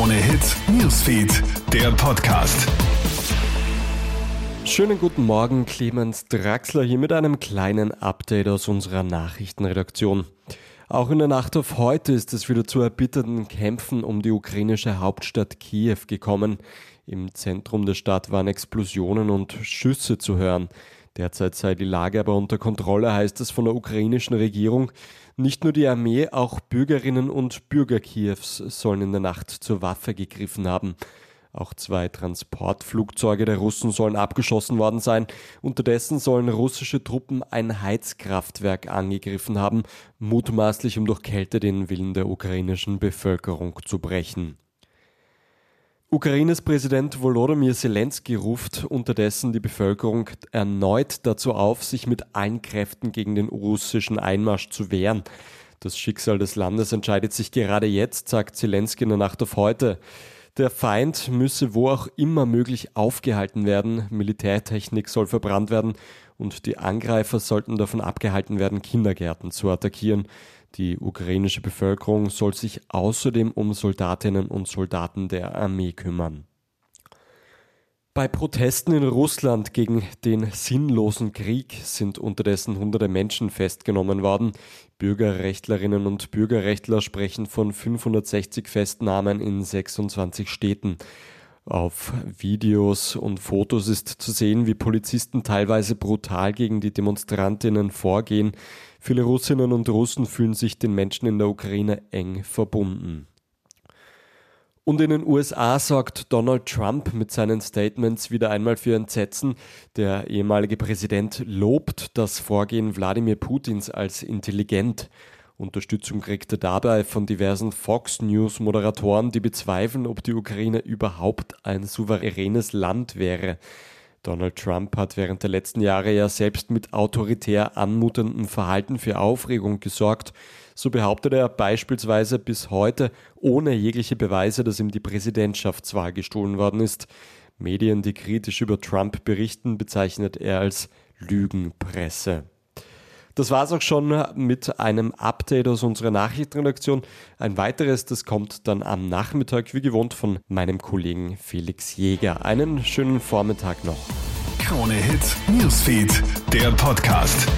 Krone Hits, Newsfeed, der Podcast. Schönen guten Morgen, Clemens Draxler hier mit einem kleinen Update aus unserer Nachrichtenredaktion. Auch in der Nacht auf heute ist es wieder zu erbitterten Kämpfen um die ukrainische Hauptstadt Kiew gekommen. Im Zentrum der Stadt waren Explosionen und Schüsse zu hören. Derzeit sei die Lage aber unter Kontrolle, heißt es von der ukrainischen Regierung. Nicht nur die Armee, auch Bürgerinnen und Bürger Kiews sollen in der Nacht zur Waffe gegriffen haben. Auch zwei Transportflugzeuge der Russen sollen abgeschossen worden sein. Unterdessen sollen russische Truppen ein Heizkraftwerk angegriffen haben, mutmaßlich um durch Kälte den Willen der ukrainischen Bevölkerung zu brechen. Ukraines Präsident Volodymyr Zelensky ruft unterdessen die Bevölkerung erneut dazu auf, sich mit allen Kräften gegen den russischen Einmarsch zu wehren. Das Schicksal des Landes entscheidet sich gerade jetzt, sagt Zelensky in der Nacht auf heute. Der Feind müsse wo auch immer möglich aufgehalten werden, Militärtechnik soll verbrannt werden und die Angreifer sollten davon abgehalten werden, Kindergärten zu attackieren. Die ukrainische Bevölkerung soll sich außerdem um Soldatinnen und Soldaten der Armee kümmern. Bei Protesten in Russland gegen den sinnlosen Krieg sind unterdessen hunderte Menschen festgenommen worden. Bürgerrechtlerinnen und Bürgerrechtler sprechen von 560 Festnahmen in 26 Städten. Auf Videos und Fotos ist zu sehen, wie Polizisten teilweise brutal gegen die Demonstrantinnen vorgehen. Viele Russinnen und Russen fühlen sich den Menschen in der Ukraine eng verbunden. Und in den USA sorgt Donald Trump mit seinen Statements wieder einmal für Entsetzen. Der ehemalige Präsident lobt das Vorgehen Wladimir Putins als intelligent. Unterstützung kriegt er dabei von diversen Fox News Moderatoren, die bezweifeln, ob die Ukraine überhaupt ein souveränes Land wäre. Donald Trump hat während der letzten Jahre ja selbst mit autoritär anmutendem Verhalten für Aufregung gesorgt. So behauptet er beispielsweise bis heute ohne jegliche Beweise, dass ihm die Präsidentschaftswahl gestohlen worden ist. Medien, die kritisch über Trump berichten, bezeichnet er als Lügenpresse. Das war's auch schon mit einem Update aus unserer Nachrichtenredaktion. Ein weiteres, das kommt dann am Nachmittag, wie gewohnt, von meinem Kollegen Felix Jäger. Einen schönen Vormittag noch. Krone Hits, Newsfeed, der Podcast.